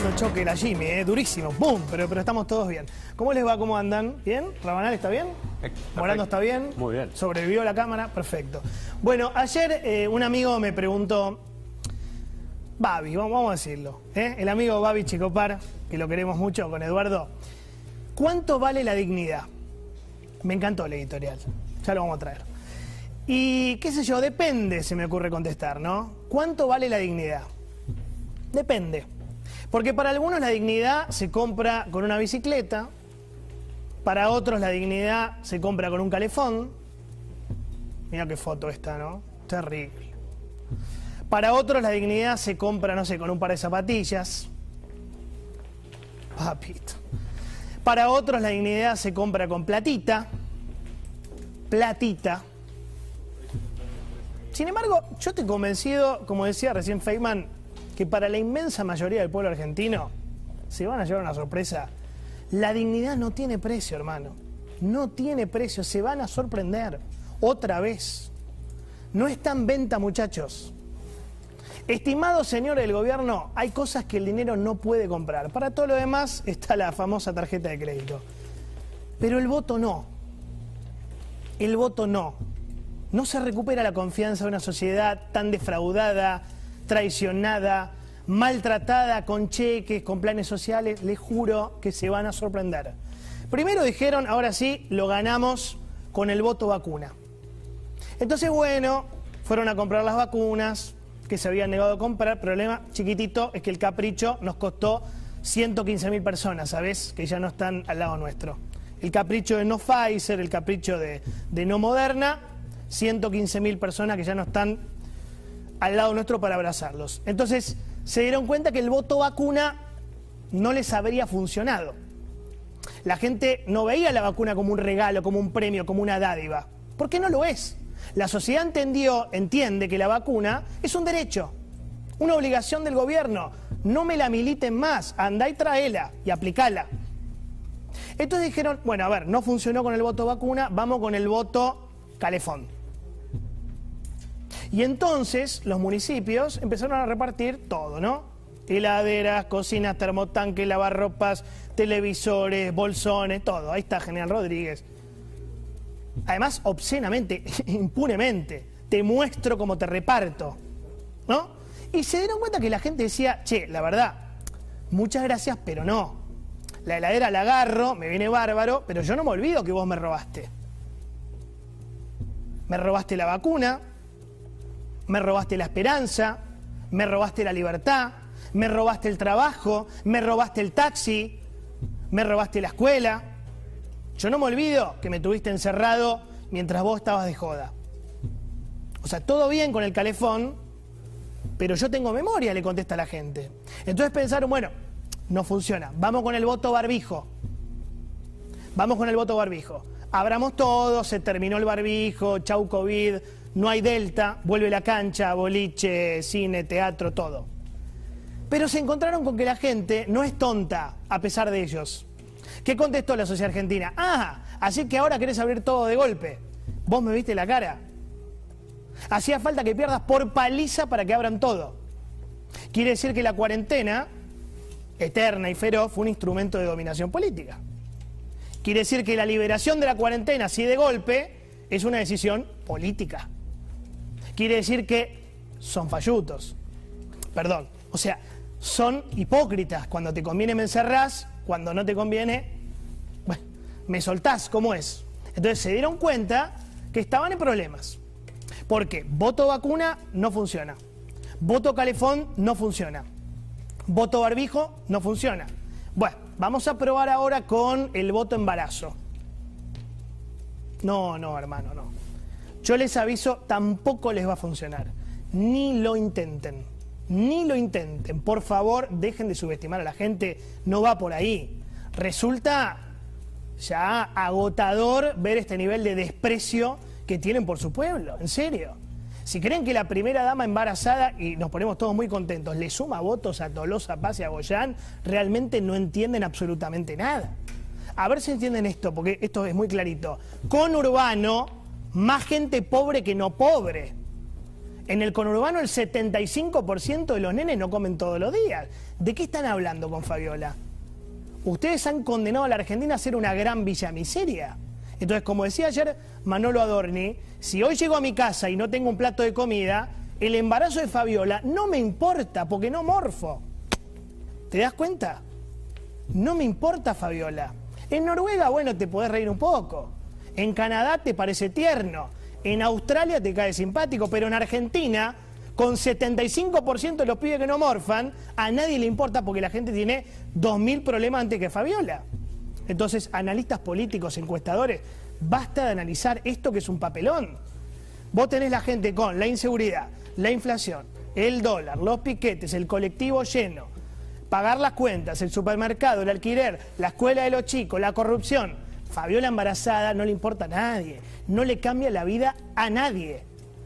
Tremendo choque la Jimmy, eh, durísimo, ¡boom! Pero, pero estamos todos bien. ¿Cómo les va? ¿Cómo andan? ¿Bien? ¿Rabanal está bien? ¿Morando está bien? Muy bien. ¿Sobrevivió la cámara? Perfecto. Bueno, ayer eh, un amigo me preguntó, Babi, vamos, a decirlo, ¿eh? el amigo Babi Chicopar, que lo queremos mucho con Eduardo, ¿cuánto vale la dignidad? Me encantó el editorial, ya lo vamos a traer. Y qué sé yo, depende, se me ocurre contestar, ¿no? ¿Cuánto vale la dignidad? Depende. Porque para algunos la dignidad se compra con una bicicleta, para otros la dignidad se compra con un calefón. Mira qué foto esta, ¿no? Terrible. Para otros la dignidad se compra, no sé, con un par de zapatillas. Papito. Para otros la dignidad se compra con platita. Platita. Sin embargo, yo estoy convencido, como decía recién Feynman, que para la inmensa mayoría del pueblo argentino se van a llevar una sorpresa. La dignidad no tiene precio, hermano. No tiene precio, se van a sorprender. Otra vez. No está en venta, muchachos. Estimados señores del gobierno, hay cosas que el dinero no puede comprar. Para todo lo demás está la famosa tarjeta de crédito. Pero el voto no. El voto no. No se recupera la confianza de una sociedad tan defraudada, traicionada, maltratada con cheques, con planes sociales. Les juro que se van a sorprender. Primero dijeron, ahora sí, lo ganamos con el voto vacuna. Entonces, bueno, fueron a comprar las vacunas que se habían negado a comprar. Problema chiquitito es que el capricho nos costó 115 mil personas, ¿sabes? Que ya no están al lado nuestro. El capricho de no Pfizer, el capricho de, de no Moderna, 115 mil personas que ya no están al lado nuestro para abrazarlos. Entonces se dieron cuenta que el voto vacuna no les habría funcionado. La gente no veía la vacuna como un regalo, como un premio, como una dádiva. ¿Por qué no lo es? La sociedad entendió, entiende que la vacuna es un derecho, una obligación del gobierno. No me la militen más, andá y traela y aplicala. Entonces dijeron, bueno, a ver, no funcionó con el voto vacuna, vamos con el voto calefón. Y entonces los municipios empezaron a repartir todo, ¿no? Heladeras, cocinas, termotanques, lavarropas, televisores, bolsones, todo. Ahí está General Rodríguez. Además, obscenamente, impunemente, te muestro cómo te reparto, ¿no? Y se dieron cuenta que la gente decía, che, la verdad, muchas gracias, pero no. La heladera la agarro, me viene bárbaro, pero yo no me olvido que vos me robaste. Me robaste la vacuna, me robaste la esperanza, me robaste la libertad, me robaste el trabajo, me robaste el taxi, me robaste la escuela. Yo no me olvido que me tuviste encerrado mientras vos estabas de joda. O sea, todo bien con el calefón, pero yo tengo memoria, le contesta la gente. Entonces pensaron, bueno, no funciona, vamos con el voto barbijo. Vamos con el voto barbijo. Abramos todo, se terminó el barbijo, chau COVID, no hay delta, vuelve la cancha, boliche, cine, teatro, todo. Pero se encontraron con que la gente no es tonta, a pesar de ellos. ¿Qué contestó la sociedad argentina? Ah, así que ahora querés abrir todo de golpe. Vos me viste la cara. Hacía falta que pierdas por paliza para que abran todo. Quiere decir que la cuarentena, eterna y feroz, fue un instrumento de dominación política. Quiere decir que la liberación de la cuarentena, así de golpe, es una decisión política quiere decir que son fallutos. Perdón. O sea, son hipócritas. Cuando te conviene me encerrás, cuando no te conviene, bueno, me soltás, ¿cómo es? Entonces se dieron cuenta que estaban en problemas. Porque voto vacuna no funciona. Voto calefón no funciona. Voto barbijo no funciona. Bueno, vamos a probar ahora con el voto embarazo. No, no, hermano, no. Yo les aviso, tampoco les va a funcionar. Ni lo intenten. Ni lo intenten. Por favor, dejen de subestimar a la gente. No va por ahí. Resulta ya agotador ver este nivel de desprecio que tienen por su pueblo. En serio. Si creen que la primera dama embarazada, y nos ponemos todos muy contentos, le suma votos a Tolosa, Paz y a Goyán, realmente no entienden absolutamente nada. A ver si entienden esto, porque esto es muy clarito. Con Urbano más gente pobre que no pobre. En el conurbano el 75% de los nenes no comen todos los días. ¿De qué están hablando con Fabiola? Ustedes han condenado a la Argentina a ser una gran villa miseria. Entonces, como decía ayer Manolo Adorni, si hoy llego a mi casa y no tengo un plato de comida, el embarazo de Fabiola no me importa porque no morfo. ¿Te das cuenta? No me importa Fabiola. En Noruega, bueno, te podés reír un poco. En Canadá te parece tierno. En Australia te cae simpático, pero en Argentina, con 75% de los pibes que no morfan, a nadie le importa porque la gente tiene 2.000 problemas antes que Fabiola. Entonces, analistas políticos, encuestadores, basta de analizar esto que es un papelón. Vos tenés la gente con la inseguridad, la inflación, el dólar, los piquetes, el colectivo lleno, pagar las cuentas, el supermercado, el alquiler, la escuela de los chicos, la corrupción Fabiola embarazada no le importa a nadie, no le cambia la vida a nadie.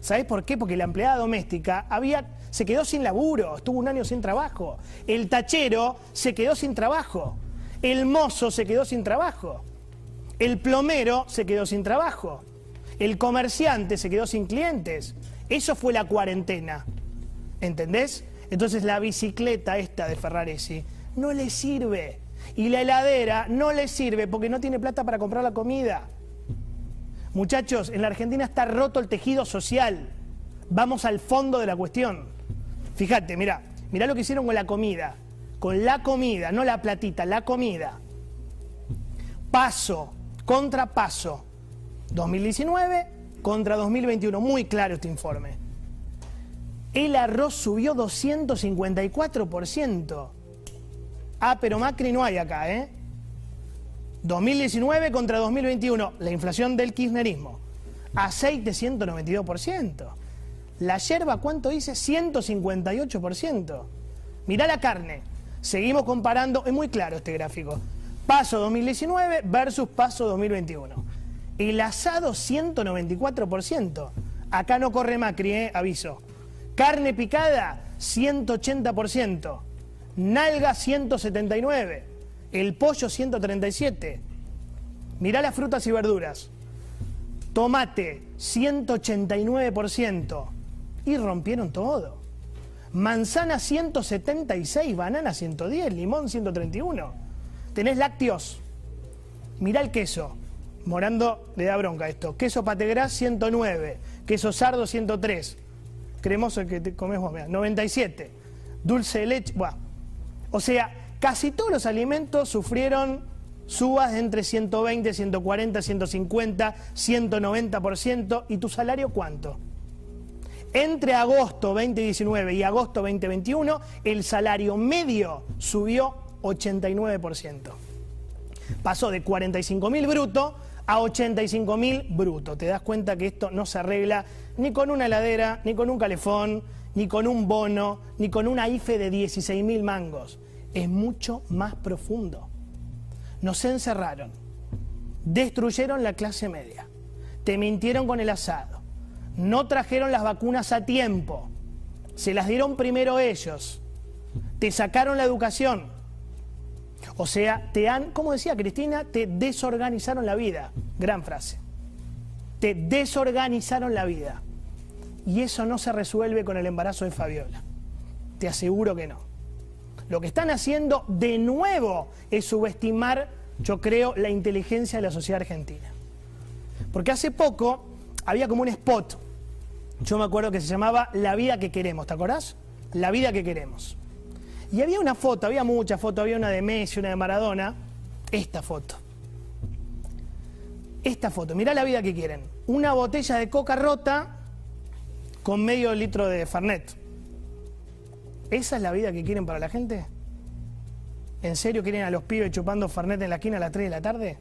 ¿Sabes por qué? Porque la empleada doméstica había, se quedó sin laburo, estuvo un año sin trabajo. El tachero se quedó sin trabajo. El mozo se quedó sin trabajo. El plomero se quedó sin trabajo. El comerciante se quedó sin clientes. Eso fue la cuarentena. ¿Entendés? Entonces la bicicleta esta de Ferraresi no le sirve. Y la heladera no le sirve porque no tiene plata para comprar la comida. Muchachos, en la Argentina está roto el tejido social. Vamos al fondo de la cuestión. Fíjate, mira, mira lo que hicieron con la comida. Con la comida, no la platita, la comida. Paso, contrapaso. 2019 contra 2021. Muy claro este informe. El arroz subió 254%. Ah, pero Macri no hay acá, ¿eh? 2019 contra 2021, la inflación del kirchnerismo. Aceite 192%. La yerba, ¿cuánto dice? 158%. Mirá la carne. Seguimos comparando, es muy claro este gráfico. Paso 2019 versus paso 2021. El asado 194%. Acá no corre Macri, ¿eh? aviso. Carne picada 180% nalga 179, el pollo 137. Mirá las frutas y verduras. Tomate 189% y rompieron todo. Manzana 176, banana 110, limón 131. Tenés lácteos. Mirá el queso. Morando le da bronca esto. Queso pategras 109, queso sardo 103. Cremoso que te comes vos, 97. Dulce de leche, buah, o sea, casi todos los alimentos sufrieron subas de entre 120, 140, 150, 190%. ¿Y tu salario cuánto? Entre agosto 2019 y agosto 2021, el salario medio subió 89%. Pasó de 45 mil bruto a 85 mil bruto. Te das cuenta que esto no se arregla ni con una heladera, ni con un calefón, ni con un bono, ni con una IFE de 16 mil mangos es mucho más profundo. Nos encerraron, destruyeron la clase media, te mintieron con el asado, no trajeron las vacunas a tiempo, se las dieron primero ellos, te sacaron la educación. O sea, te han, como decía Cristina, te desorganizaron la vida. Gran frase. Te desorganizaron la vida. Y eso no se resuelve con el embarazo de Fabiola. Te aseguro que no. Lo que están haciendo de nuevo es subestimar, yo creo, la inteligencia de la sociedad argentina. Porque hace poco había como un spot, yo me acuerdo que se llamaba La vida que queremos, ¿te acordás? La vida que queremos. Y había una foto, había muchas fotos, había una de Messi, una de Maradona, esta foto. Esta foto, mirá la vida que quieren. Una botella de coca rota con medio litro de Fernet. ¿Esa es la vida que quieren para la gente? ¿En serio quieren a los pibes chupando Fernet en la esquina a las 3 de la tarde?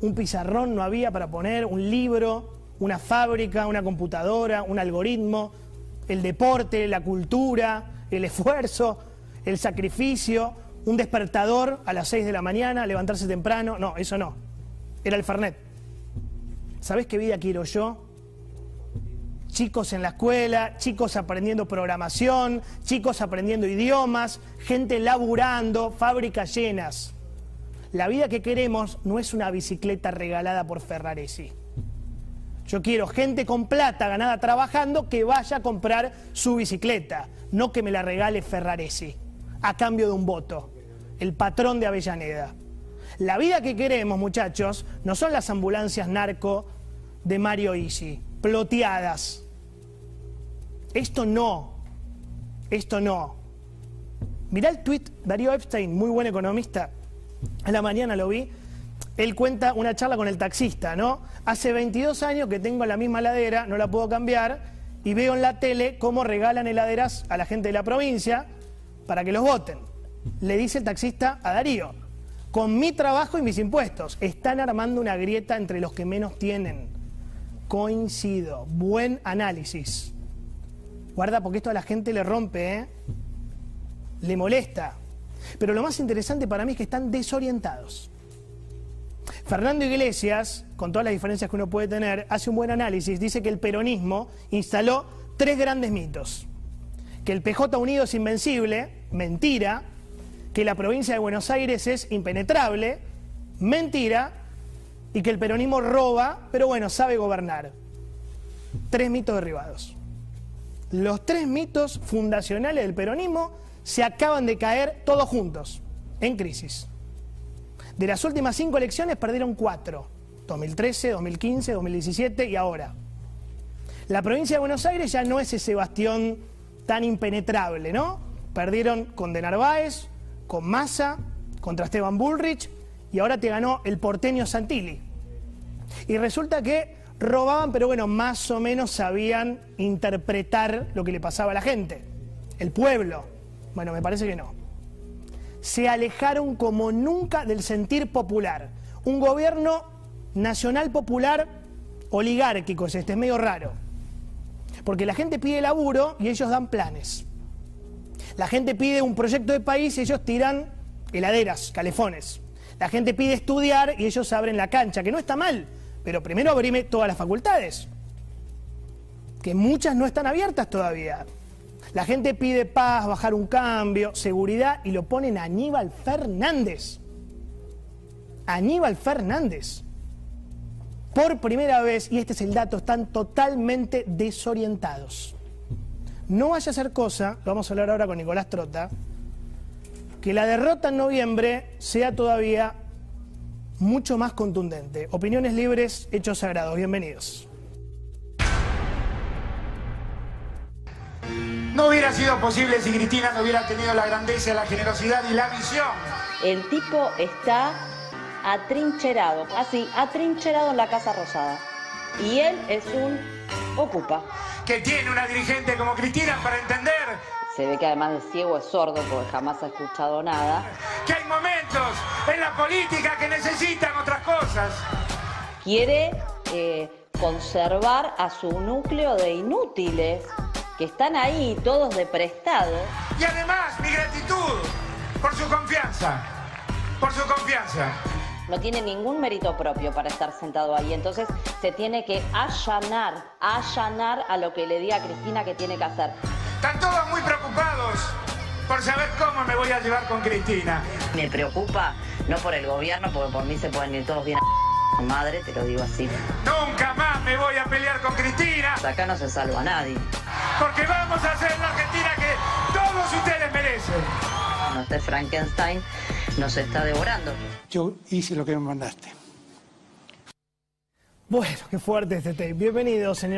Un pizarrón no había para poner, un libro, una fábrica, una computadora, un algoritmo, el deporte, la cultura, el esfuerzo, el sacrificio, un despertador a las 6 de la mañana, levantarse temprano. No, eso no. Era el Fernet. ¿Sabés qué vida quiero yo? Chicos en la escuela, chicos aprendiendo programación, chicos aprendiendo idiomas, gente laburando, fábricas llenas. La vida que queremos no es una bicicleta regalada por Ferraresi. Yo quiero gente con plata ganada trabajando que vaya a comprar su bicicleta, no que me la regale Ferraresi, a cambio de un voto, el patrón de Avellaneda. La vida que queremos, muchachos, no son las ambulancias narco de Mario Isi, ploteadas. Esto no, esto no. Mirá el tuit, Darío Epstein, muy buen economista, a la mañana lo vi, él cuenta una charla con el taxista, ¿no? Hace 22 años que tengo la misma heladera, no la puedo cambiar, y veo en la tele cómo regalan heladeras a la gente de la provincia para que los voten. Le dice el taxista a Darío, con mi trabajo y mis impuestos, están armando una grieta entre los que menos tienen. Coincido, buen análisis. Guarda porque esto a la gente le rompe, ¿eh? Le molesta. Pero lo más interesante para mí es que están desorientados. Fernando Iglesias, con todas las diferencias que uno puede tener, hace un buen análisis. Dice que el peronismo instaló tres grandes mitos. Que el PJ Unido es invencible, mentira. Que la provincia de Buenos Aires es impenetrable, mentira. Y que el peronismo roba, pero bueno, sabe gobernar. Tres mitos derribados. Los tres mitos fundacionales del peronismo se acaban de caer todos juntos, en crisis. De las últimas cinco elecciones perdieron cuatro. 2013, 2015, 2017 y ahora. La provincia de Buenos Aires ya no es ese bastión tan impenetrable, ¿no? Perdieron con De Narváez, con Massa, contra Esteban Bullrich y ahora te ganó el porteño Santilli. Y resulta que robaban, pero bueno, más o menos sabían interpretar lo que le pasaba a la gente, el pueblo. Bueno, me parece que no se alejaron como nunca del sentir popular. Un gobierno nacional popular oligárquico es este, es medio raro. Porque la gente pide laburo y ellos dan planes. La gente pide un proyecto de país y ellos tiran heladeras, calefones. La gente pide estudiar y ellos abren la cancha, que no está mal, pero primero abrime todas las facultades, que muchas no están abiertas todavía. La gente pide paz, bajar un cambio, seguridad y lo ponen a Aníbal Fernández. Aníbal Fernández. Por primera vez, y este es el dato, están totalmente desorientados. No vaya a ser cosa, vamos a hablar ahora con Nicolás Trota, que la derrota en noviembre sea todavía mucho más contundente. Opiniones libres, hechos sagrados. Bienvenidos. No hubiera sido posible si Cristina no hubiera tenido la grandeza, la generosidad y la visión. El tipo está atrincherado, así, atrincherado en la Casa Rosada. Y él es un ocupa. Que tiene una dirigente como Cristina para entender. Se ve que además de ciego es sordo porque jamás ha escuchado nada. Que hay momentos en la política que necesitan otras cosas. Quiere eh, conservar a su núcleo de inútiles que están ahí todos de prestado. Y además mi gratitud por su confianza, por su confianza. No tiene ningún mérito propio para estar sentado ahí, entonces se tiene que allanar, allanar a lo que le diga a Cristina que tiene que hacer. Están todos muy preocupados por saber cómo me voy a llevar con Cristina. Me preocupa, no por el gobierno, porque por mí se pueden ir todos bien a madre, te lo digo así. Nunca más me voy a pelear con Cristina. Acá no se salva a nadie porque vamos a hacer la Argentina que todos ustedes merecen. Este Frankenstein nos está devorando. Yo hice lo que me mandaste. Bueno, qué fuerte este tape. Bienvenido, señor.